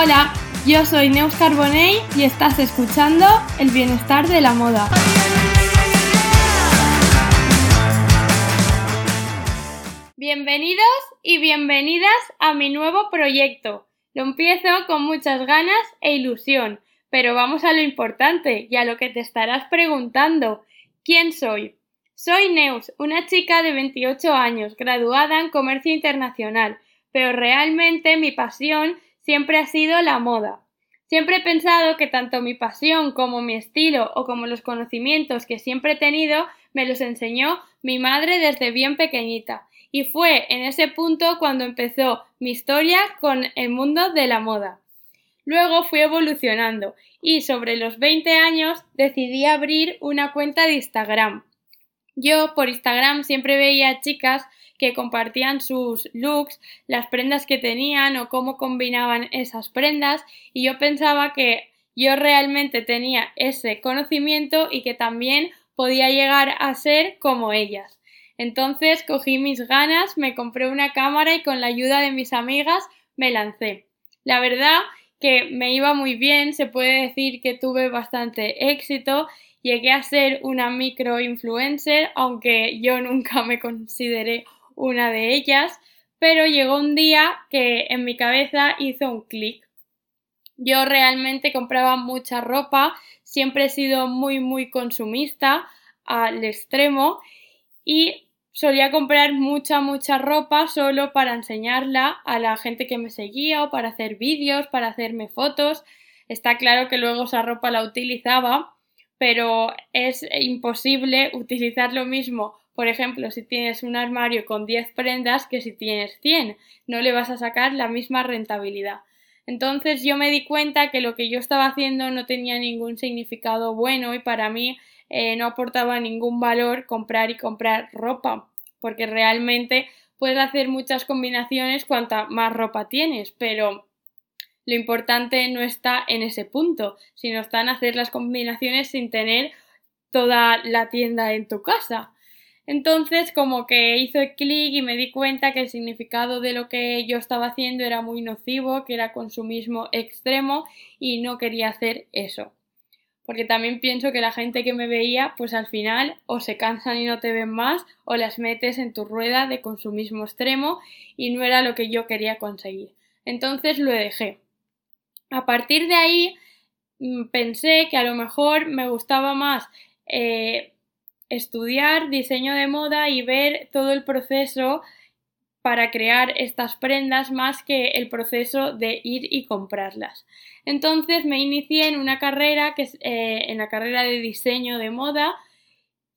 Hola, yo soy Neus Carbonell y estás escuchando El Bienestar de la Moda. Bienvenidos y bienvenidas a mi nuevo proyecto. Lo empiezo con muchas ganas e ilusión, pero vamos a lo importante y a lo que te estarás preguntando. ¿Quién soy? Soy Neus, una chica de 28 años, graduada en Comercio Internacional, pero realmente mi pasión siempre ha sido la moda. Siempre he pensado que tanto mi pasión como mi estilo o como los conocimientos que siempre he tenido me los enseñó mi madre desde bien pequeñita. Y fue en ese punto cuando empezó mi historia con el mundo de la moda. Luego fui evolucionando y sobre los 20 años decidí abrir una cuenta de Instagram. Yo por Instagram siempre veía chicas que compartían sus looks, las prendas que tenían o cómo combinaban esas prendas y yo pensaba que yo realmente tenía ese conocimiento y que también podía llegar a ser como ellas. Entonces cogí mis ganas, me compré una cámara y con la ayuda de mis amigas me lancé. La verdad que me iba muy bien, se puede decir que tuve bastante éxito, llegué a ser una micro influencer, aunque yo nunca me consideré una de ellas, pero llegó un día que en mi cabeza hizo un clic. Yo realmente compraba mucha ropa, siempre he sido muy muy consumista al extremo y solía comprar mucha mucha ropa solo para enseñarla a la gente que me seguía o para hacer vídeos, para hacerme fotos. Está claro que luego esa ropa la utilizaba, pero es imposible utilizar lo mismo por ejemplo, si tienes un armario con 10 prendas que si tienes 100, no le vas a sacar la misma rentabilidad. Entonces yo me di cuenta que lo que yo estaba haciendo no tenía ningún significado bueno y para mí eh, no aportaba ningún valor comprar y comprar ropa, porque realmente puedes hacer muchas combinaciones cuanta más ropa tienes, pero lo importante no está en ese punto, sino está en hacer las combinaciones sin tener toda la tienda en tu casa. Entonces como que hizo el clic y me di cuenta que el significado de lo que yo estaba haciendo era muy nocivo, que era consumismo extremo y no quería hacer eso. Porque también pienso que la gente que me veía, pues al final o se cansan y no te ven más o las metes en tu rueda de consumismo extremo y no era lo que yo quería conseguir. Entonces lo dejé. A partir de ahí mm, pensé que a lo mejor me gustaba más eh, estudiar diseño de moda y ver todo el proceso para crear estas prendas más que el proceso de ir y comprarlas. Entonces me inicié en una carrera que es eh, en la carrera de diseño de moda.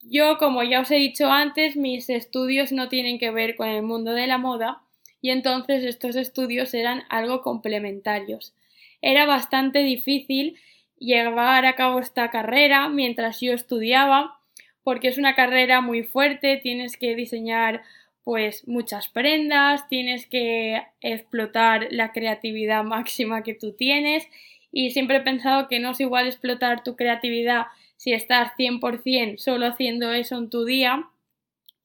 Yo, como ya os he dicho antes, mis estudios no tienen que ver con el mundo de la moda y entonces estos estudios eran algo complementarios. Era bastante difícil llevar a cabo esta carrera mientras yo estudiaba porque es una carrera muy fuerte, tienes que diseñar pues muchas prendas, tienes que explotar la creatividad máxima que tú tienes y siempre he pensado que no es igual explotar tu creatividad si estás 100% solo haciendo eso en tu día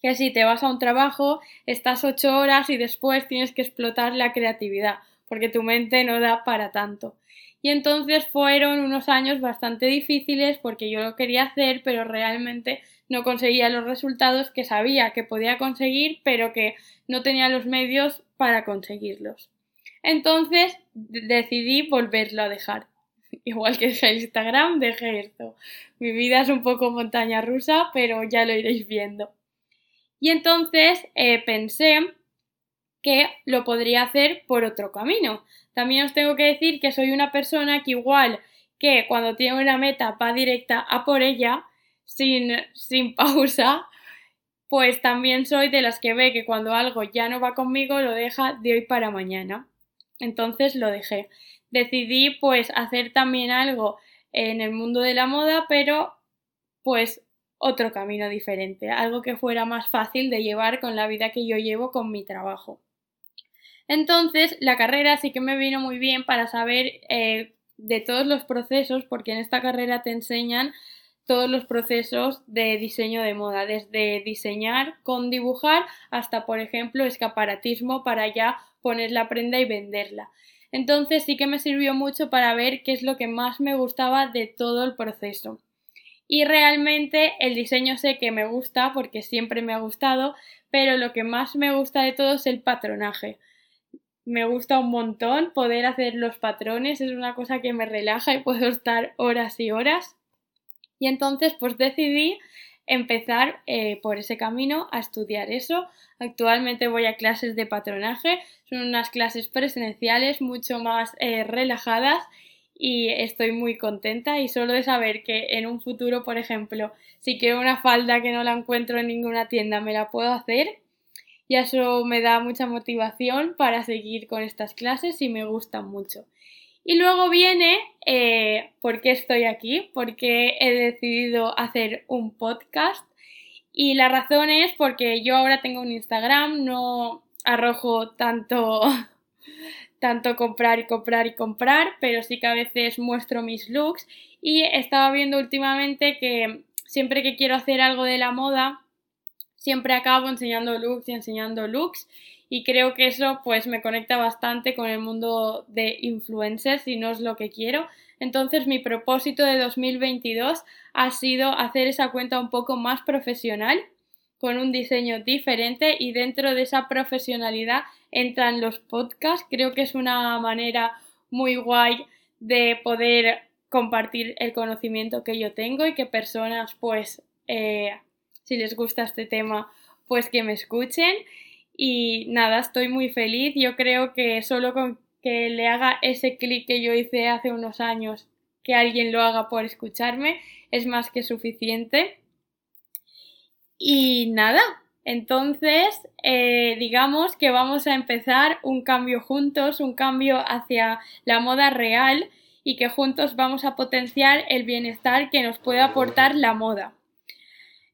que si te vas a un trabajo, estás 8 horas y después tienes que explotar la creatividad porque tu mente no da para tanto. Y entonces fueron unos años bastante difíciles porque yo lo quería hacer, pero realmente no conseguía los resultados que sabía que podía conseguir, pero que no tenía los medios para conseguirlos. Entonces decidí volverlo a dejar. Igual que dejé Instagram, dejé esto. Mi vida es un poco montaña rusa, pero ya lo iréis viendo. Y entonces eh, pensé que lo podría hacer por otro camino. También os tengo que decir que soy una persona que igual que cuando tiene una meta va directa a por ella, sin, sin pausa, pues también soy de las que ve que cuando algo ya no va conmigo lo deja de hoy para mañana. Entonces lo dejé. Decidí pues hacer también algo en el mundo de la moda, pero pues otro camino diferente, algo que fuera más fácil de llevar con la vida que yo llevo con mi trabajo. Entonces, la carrera sí que me vino muy bien para saber eh, de todos los procesos, porque en esta carrera te enseñan todos los procesos de diseño de moda, desde diseñar con dibujar hasta, por ejemplo, escaparatismo para ya poner la prenda y venderla. Entonces sí que me sirvió mucho para ver qué es lo que más me gustaba de todo el proceso. Y realmente el diseño sé que me gusta porque siempre me ha gustado, pero lo que más me gusta de todo es el patronaje. Me gusta un montón poder hacer los patrones, es una cosa que me relaja y puedo estar horas y horas. Y entonces pues decidí empezar eh, por ese camino a estudiar eso. Actualmente voy a clases de patronaje, son unas clases presenciales mucho más eh, relajadas y estoy muy contenta y solo de saber que en un futuro, por ejemplo, si quiero una falda que no la encuentro en ninguna tienda, me la puedo hacer. Y eso me da mucha motivación para seguir con estas clases y me gustan mucho. Y luego viene eh, por qué estoy aquí, porque he decidido hacer un podcast. Y la razón es porque yo ahora tengo un Instagram, no arrojo tanto tanto comprar y comprar y comprar, pero sí que a veces muestro mis looks y estaba viendo últimamente que siempre que quiero hacer algo de la moda, siempre acabo enseñando looks y enseñando looks y creo que eso pues me conecta bastante con el mundo de influencers y no es lo que quiero. Entonces mi propósito de 2022 ha sido hacer esa cuenta un poco más profesional con un diseño diferente y dentro de esa profesionalidad entran los podcasts. Creo que es una manera muy guay de poder compartir el conocimiento que yo tengo y que personas pues eh, si les gusta este tema pues que me escuchen y nada, estoy muy feliz. Yo creo que solo con que le haga ese clic que yo hice hace unos años, que alguien lo haga por escucharme, es más que suficiente. Y nada, entonces eh, digamos que vamos a empezar un cambio juntos, un cambio hacia la moda real y que juntos vamos a potenciar el bienestar que nos puede aportar la moda.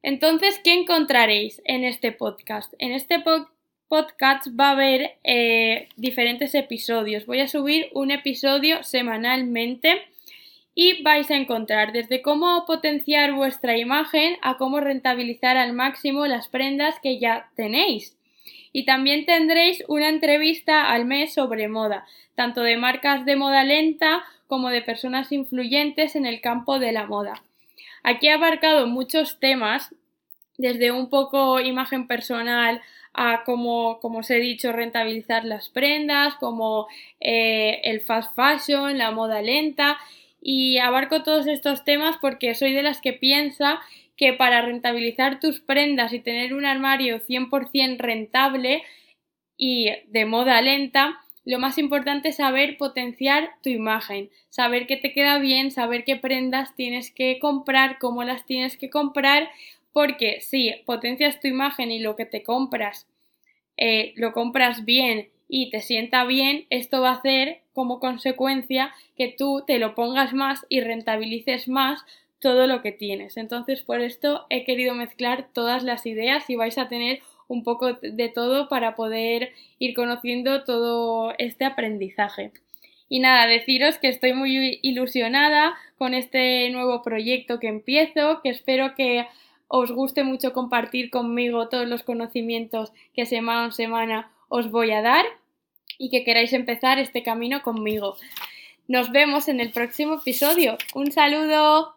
Entonces, ¿qué encontraréis en este podcast? En este podcast va a haber eh, diferentes episodios. Voy a subir un episodio semanalmente y vais a encontrar desde cómo potenciar vuestra imagen a cómo rentabilizar al máximo las prendas que ya tenéis. Y también tendréis una entrevista al mes sobre moda, tanto de marcas de moda lenta como de personas influyentes en el campo de la moda. Aquí he abarcado muchos temas, desde un poco imagen personal a cómo, como os he dicho, rentabilizar las prendas, como eh, el fast fashion, la moda lenta y abarco todos estos temas porque soy de las que piensa que para rentabilizar tus prendas y tener un armario 100% rentable y de moda lenta, lo más importante es saber potenciar tu imagen, saber qué te queda bien, saber qué prendas tienes que comprar, cómo las tienes que comprar, porque si potencias tu imagen y lo que te compras eh, lo compras bien y te sienta bien, esto va a hacer como consecuencia que tú te lo pongas más y rentabilices más todo lo que tienes. Entonces, por esto he querido mezclar todas las ideas y vais a tener un poco de todo para poder ir conociendo todo este aprendizaje. Y nada, deciros que estoy muy ilusionada con este nuevo proyecto que empiezo, que espero que os guste mucho compartir conmigo todos los conocimientos que semana a semana os voy a dar y que queráis empezar este camino conmigo. Nos vemos en el próximo episodio. Un saludo.